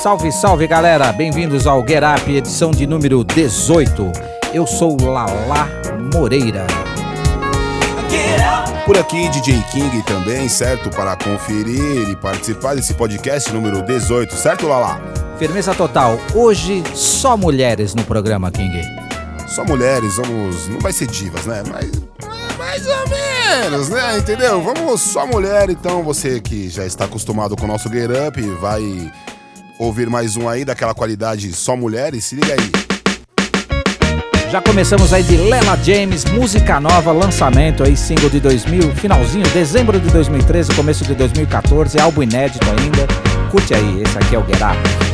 Salve, salve galera! Bem-vindos ao Get Up, edição de número 18. Eu sou Lala Moreira. Por aqui, DJ King também, certo? Para conferir e participar desse podcast número 18, certo, Lala? Firmeza total. Hoje, só mulheres no programa, King. Só mulheres, vamos. Não vai ser divas, né? Mas. Mais ou menos, né? Entendeu? Vamos só mulher, então você que já está acostumado com o nosso Get Up, vai ouvir mais um aí daquela qualidade só mulheres, se liga aí. Já começamos aí de Lela James, música nova, lançamento aí, single de 2000, finalzinho, dezembro de 2013, começo de 2014, álbum inédito ainda. Curte aí, esse aqui é o Get Up.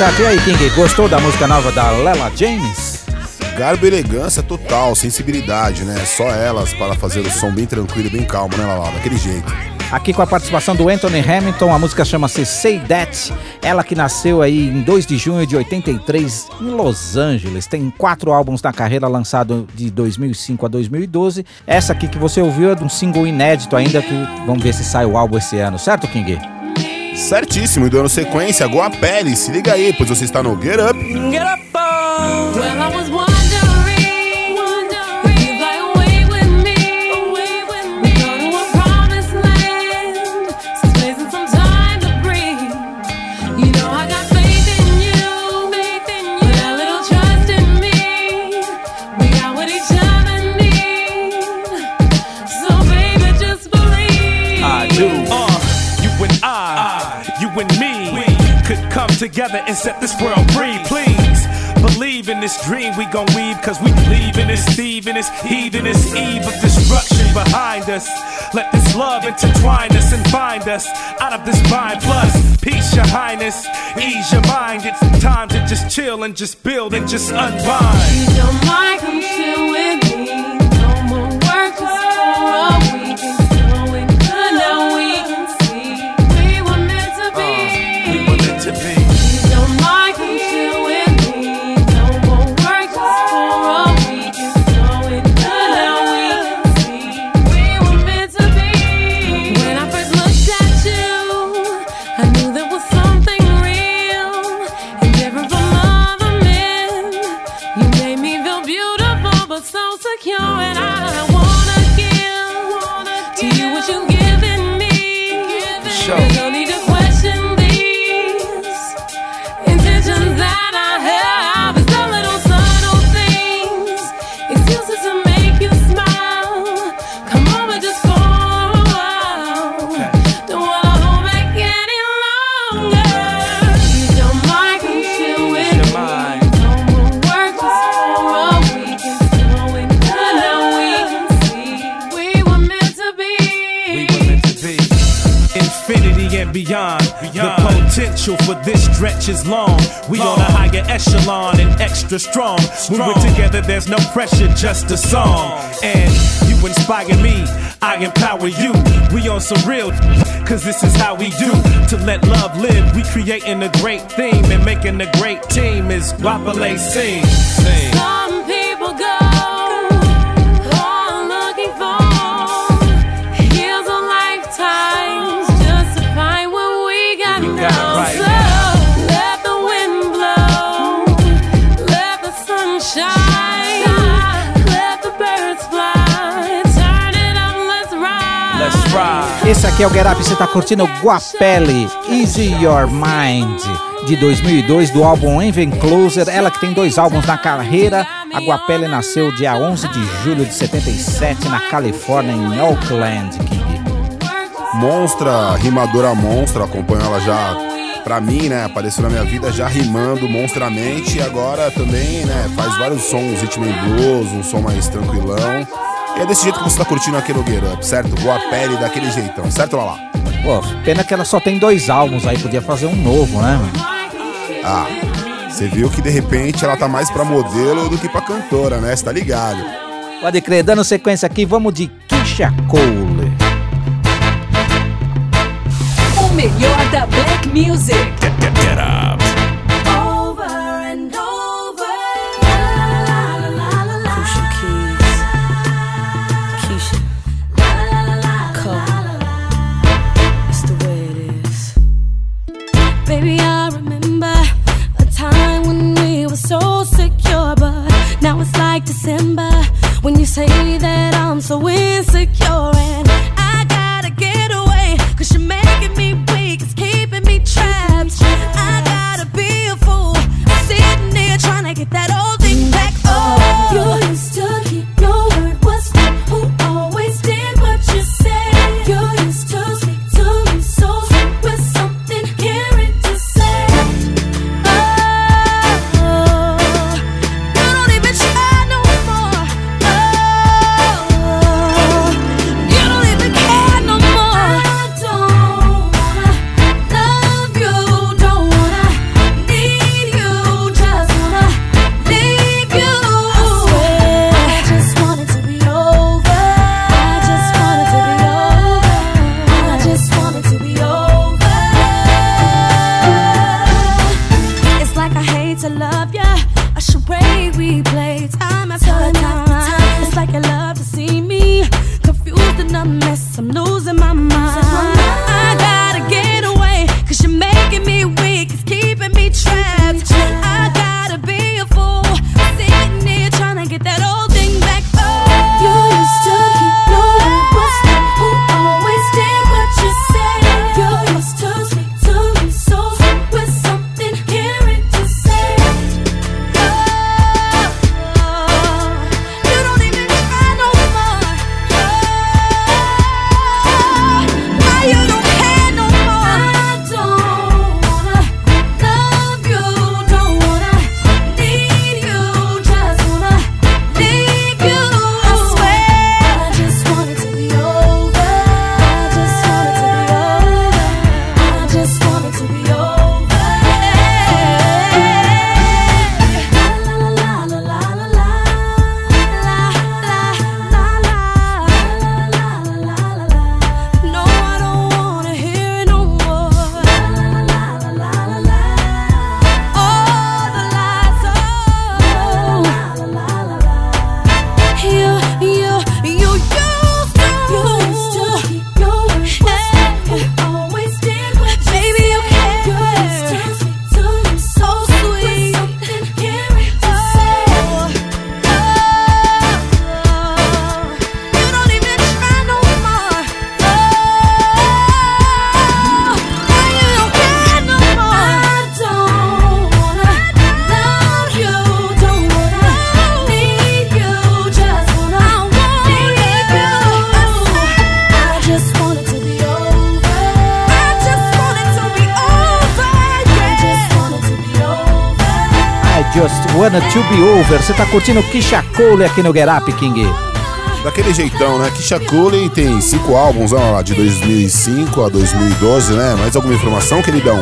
Certo. E aí, King, gostou da música nova da Lela James? Garbo e elegância total, sensibilidade, né? Só elas para fazer o som bem tranquilo e bem calmo, né, Lala? Daquele jeito. Aqui com a participação do Anthony Hamilton, a música chama-se Say That. Ela que nasceu aí em 2 de junho de 83 em Los Angeles. Tem quatro álbuns na carreira, lançado de 2005 a 2012. Essa aqui que você ouviu é de um single inédito ainda, que vamos ver se sai o álbum esse ano, certo, King? Certíssimo, e dando sequência, Goa Pele, se liga aí, pois você está no Get Up. Get up, oh. Together and set this world free. Please believe in this dream we gon' weave, cause we believe in this thief and this heathen, this eve of destruction behind us. Let this love intertwine us and find us out of this bind. Plus, peace your highness, ease your mind. It's time to just chill and just build and just unbind. Ease your mind, come chill with secure, and I for this stretch is long. We on a higher echelon and extra strong. When we're together, there's no pressure, just a song. And you inspire me, I empower you. We on some real, cause this is how we do. To let love live, we creating a great theme and making a great team is Wapale sing. Sing. Esse aqui é o Get Up, você tá curtindo Guapelli, Easy Your Mind, de 2002, do álbum Even Closer. Ela que tem dois álbuns na carreira. A Guapelli nasceu dia 11 de julho de 77 na Califórnia, em Oakland, King. Monstra, rimadora monstra, acompanho ela já, pra mim, né, apareceu na minha vida já rimando monstramente e agora também, né, faz vários sons, ritmo and blues, um som mais tranquilão. E é desse jeito que você tá curtindo aqui no Get Up, certo? Boa pele daquele jeitão, certo, Lala? Pô, pena que ela só tem dois álbuns aí, podia fazer um novo, né? mano? Ah, você viu que de repente ela tá mais pra modelo do que pra cantora, né? Você tá ligado? Pode crer, dando sequência aqui, vamos de Kisha Cole. O melhor da Black Music. Wanna To Be Over. Você tá curtindo Kisha Cole aqui no Get Up, King. Daquele jeitão, né? Kisha Cole tem cinco álbuns, olha lá, de 2005 a 2012, né? Mais alguma informação, queridão?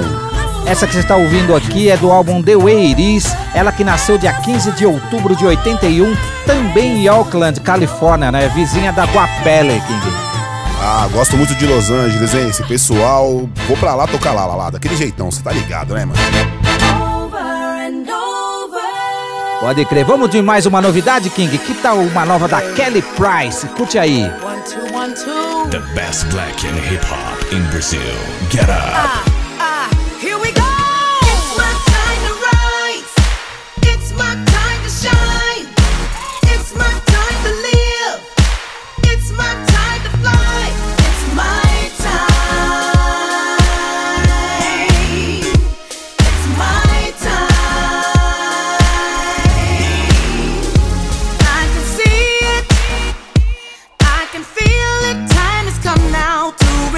Essa que você está ouvindo aqui é do álbum The Way It Is, ela que nasceu dia 15 de outubro de 81, também em Oakland, Califórnia, né? Vizinha da Guapele, King. Ah, gosto muito de Los Angeles, hein? Esse pessoal, vou pra lá tocar lá, lá, lá. Daquele jeitão, você tá ligado, né, mano? Pode crer. Vamos de mais uma novidade, King. Que tal uma nova da Kelly Price? Curte aí. One, two, one, two. The best black and hip hop in Brazil. Get up. Ah,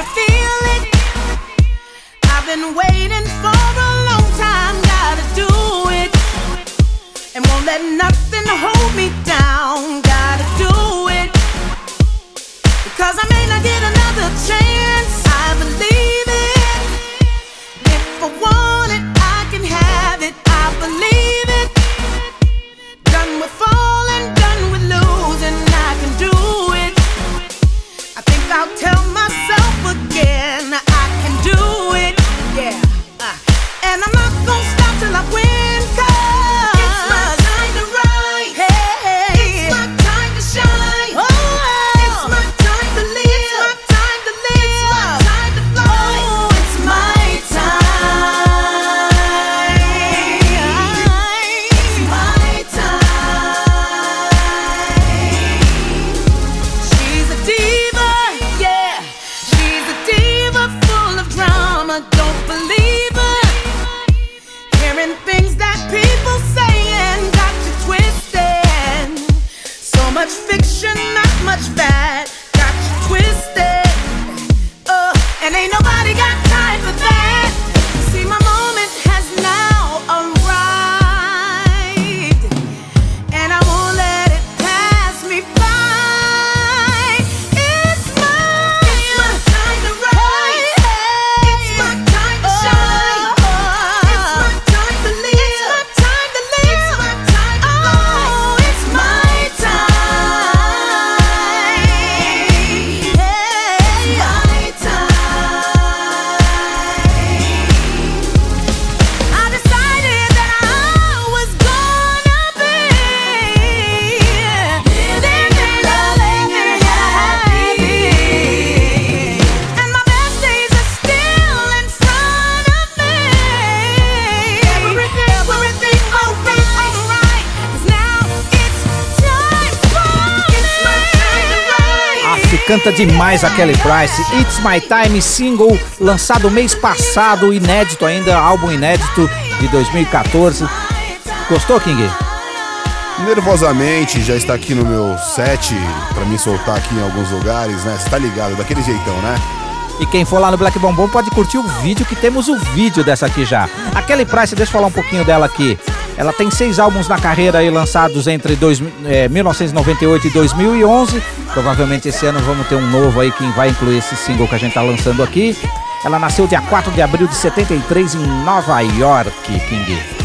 reveal it. I've been waiting for a long time. Gotta do it. And won't let nothing hold me down. Gotta do it. Because I may not get another chance. I believe it. If I want it, I can have it. I believe canta demais a Kelly Price. It's My Time single lançado mês passado, inédito ainda, álbum inédito de 2014. Gostou, King? Nervosamente, já está aqui no meu set pra me soltar aqui em alguns lugares, né? Você tá ligado, daquele jeitão, né? E quem for lá no Black Bombom pode curtir o vídeo, que temos o vídeo dessa aqui já. A Kelly Price, deixa eu falar um pouquinho dela aqui. Ela tem seis álbuns na carreira aí lançados entre dois, eh, 1998 e 2011. Provavelmente esse ano vamos ter um novo aí que vai incluir esse single que a gente tá lançando aqui. Ela nasceu dia 4 de abril de 73 em Nova York, King.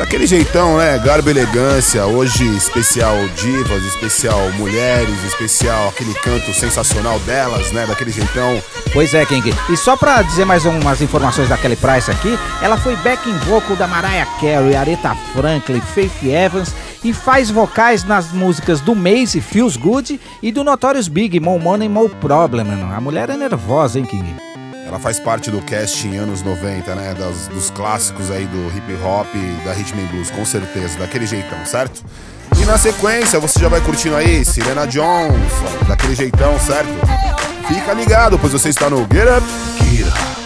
Daquele jeitão, né? Garbo elegância. Hoje, especial divas, especial mulheres, especial aquele canto sensacional delas, né? Daquele jeitão. Pois é, King. E só pra dizer mais umas informações da Kelly Price aqui, ela foi backing vocal da Mariah Carey, Aretha Franklin, Faith Evans e faz vocais nas músicas do Maze, Feels Good e do Notorious Big, More Money, More Problem. mano. A mulher é nervosa, hein, King? Ela faz parte do casting anos 90, né? Das, dos clássicos aí do hip hop da rhythm and blues, com certeza. Daquele jeitão, certo? E na sequência, você já vai curtindo aí Serena Jones, daquele jeitão, certo? Fica ligado, pois você está no Get Up, Get Up.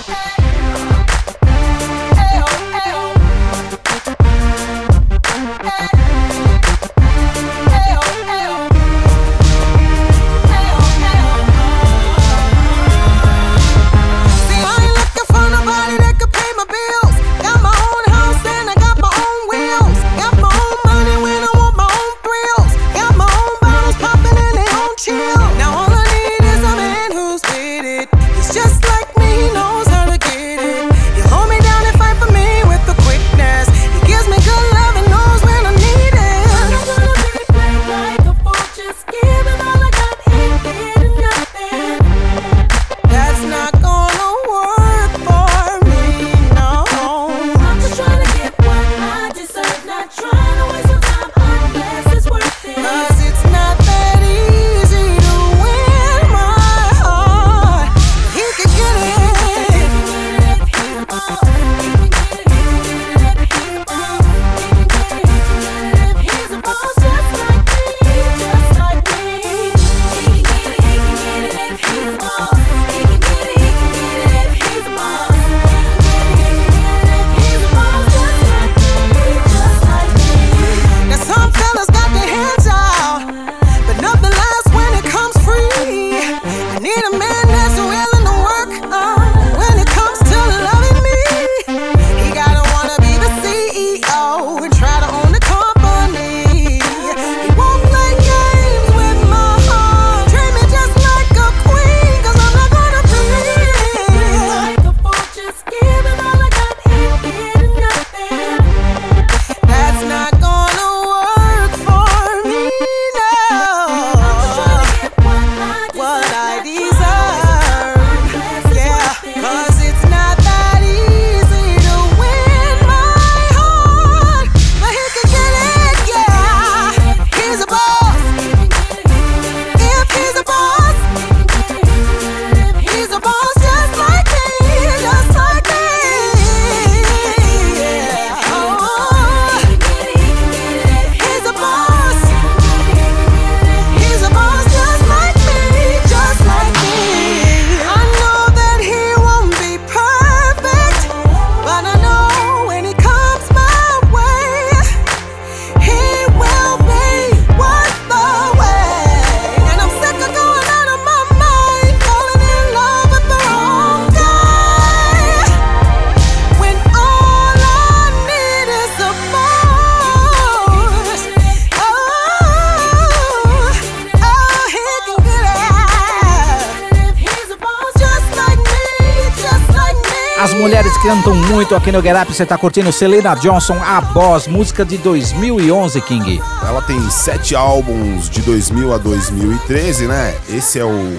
Muito aqui no Get Up. Você tá curtindo Selena Johnson, A Boss, música de 2011, King. Ela tem sete álbuns de 2000 a 2013, né? Esse é o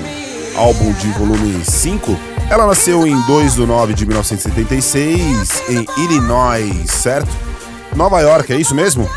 álbum de volume 5. Ela nasceu em 2 de 9 de 1976 em Illinois, certo? Nova York, é isso mesmo?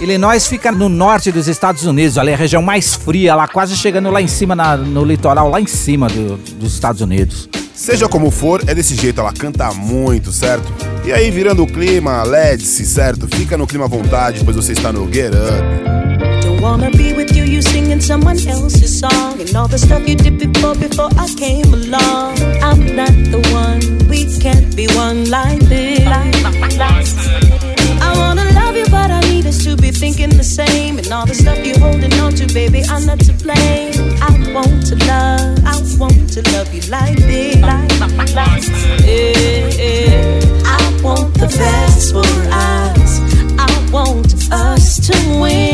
Illinois fica no norte dos Estados Unidos, ali é a região mais fria, lá quase chegando lá em cima, na- no litoral, lá em cima do- dos Estados Unidos. Seja como for, é desse jeito, ela canta muito, certo? E aí, virando o clima, LED-se, certo? Fica no clima à vontade, pois você está no Get Up. Wanna be with you, you singing someone else's song. And all the stuff you did before, before I came along. I'm not the one, we can't be one like this. I be thinking the same. And all the stuff you're holding on to, baby, I'm not to blame. I want to love, I want to love you like this. Yeah, yeah. I want the best for us. I want us to win.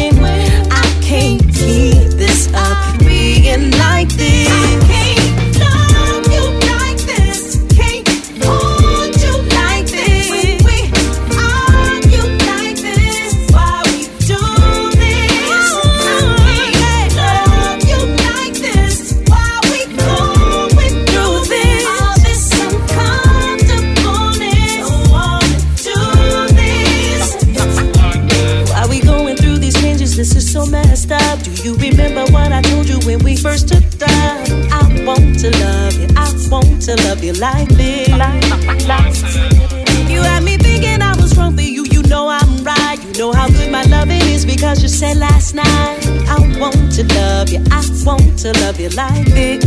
Want to love you like this.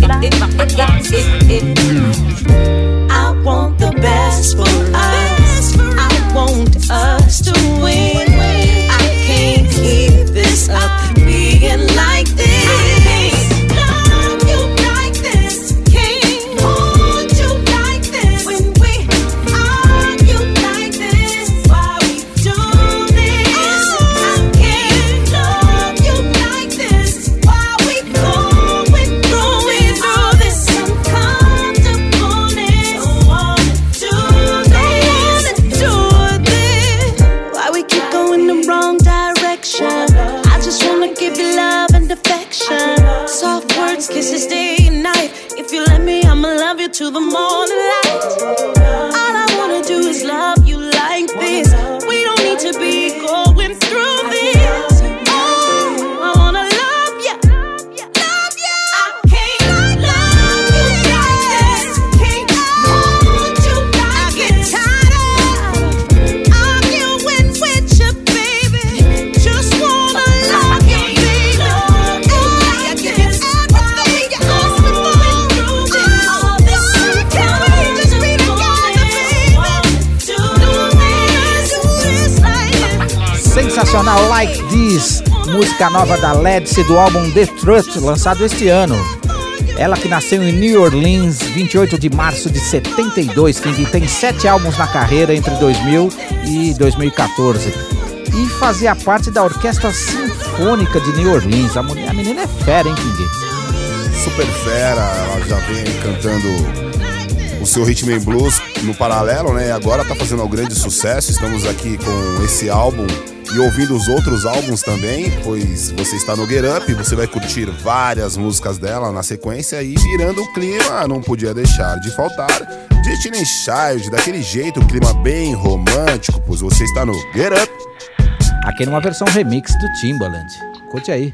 I want the best for us. I want us to nova da Ledse do álbum The Truth, lançado este ano. Ela que nasceu em New Orleans, 28 de março de 72, que tem sete álbuns na carreira entre 2000 e 2014. E fazia parte da Orquestra Sinfônica de New Orleans. A, menina é fera, hein, King? Super fera, ela já vem cantando seu Rhythm and Blues no paralelo, né? E agora tá fazendo um grande sucesso. Estamos aqui com esse álbum e ouvindo os outros álbuns também, pois você está no Get Up, você vai curtir várias músicas dela na sequência e virando o clima, não podia deixar de faltar Destiny Child, daquele jeito, clima bem romântico, pois você está no Get Up. Aqui numa versão remix do Timbaland. Curte aí.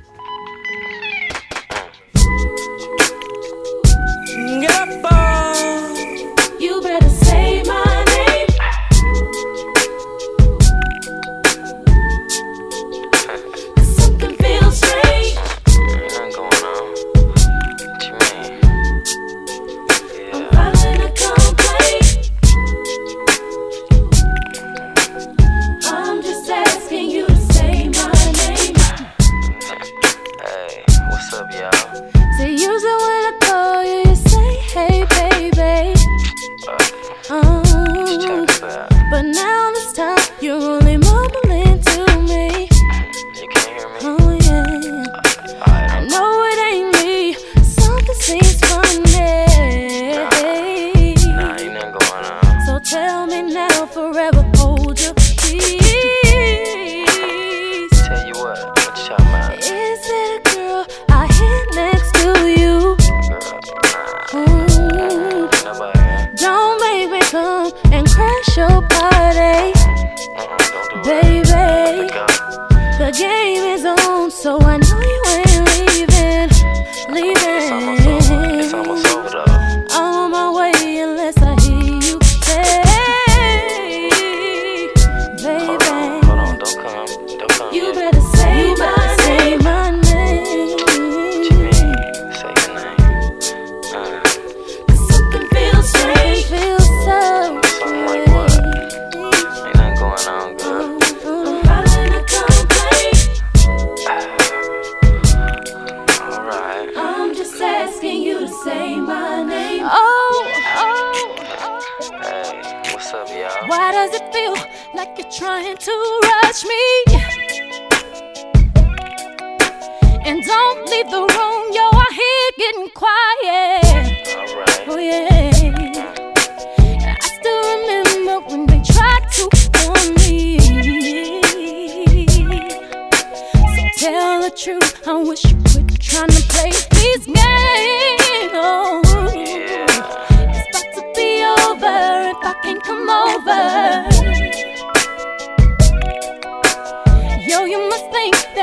think that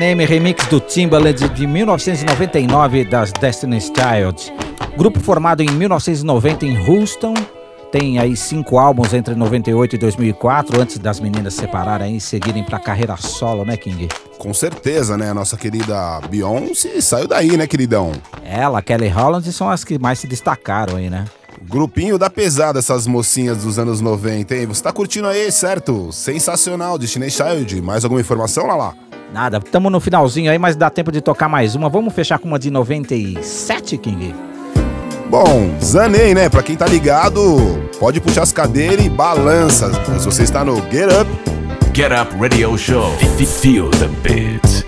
Remix do Timbaland de 1999 das Destiny's Child. Grupo formado em 1990 em Houston, tem aí cinco álbuns entre 98 e 2004, antes das meninas separarem e seguirem para carreira solo, né, King? Com certeza, né? A nossa querida Beyoncé saiu daí, né, queridão? Ela, Kelly Holland, são as que mais se destacaram aí, né? Grupinho da pesada, essas mocinhas dos anos 90, hein? Você tá curtindo aí, certo? Sensacional, Destiny Child. Mais alguma informação, lá lá? Nada, estamos no finalzinho aí, mas dá tempo de tocar mais uma. Vamos fechar com uma de 97, King? Bom, Zanei, né? Pra quem tá ligado, pode puxar as cadeiras e balança. Se você está no Get Up. Get Up Radio Show. Feel the beat.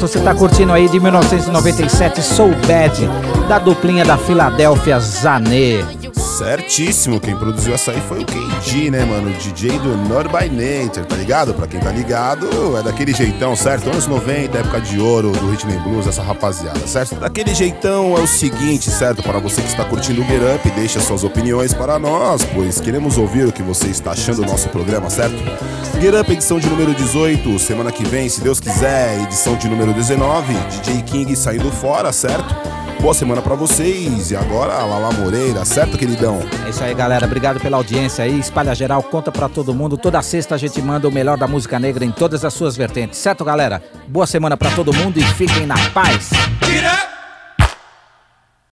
Certo, você tá curtindo aí de 1997 Soul Bad, da duplinha da Filadélfia Zané. Certíssimo, quem produziu essa aí foi o KG, né, mano? DJ do Nord by Nature, tá ligado? Pra quem tá ligado, é daquele jeitão, certo? Anos 90, época de ouro do Rhythm Blues, essa rapaziada, certo? Daquele jeitão é o seguinte, certo? Para você que está curtindo o Get Up, deixa suas opiniões para nós, pois queremos ouvir o que você está achando do nosso programa, certo? Get Up, edição de número 18, semana que vem, se Deus quiser, edição de número 19, DJ King saindo fora, certo? Boa semana pra vocês. E agora, a Lala Moreira, certo, queridão? É isso aí, galera. Obrigado pela audiência aí. Espalha geral, conta pra todo mundo. Toda sexta a gente manda o melhor da música negra em todas as suas vertentes. Certo, galera? Boa semana pra todo mundo e fiquem na paz. Up!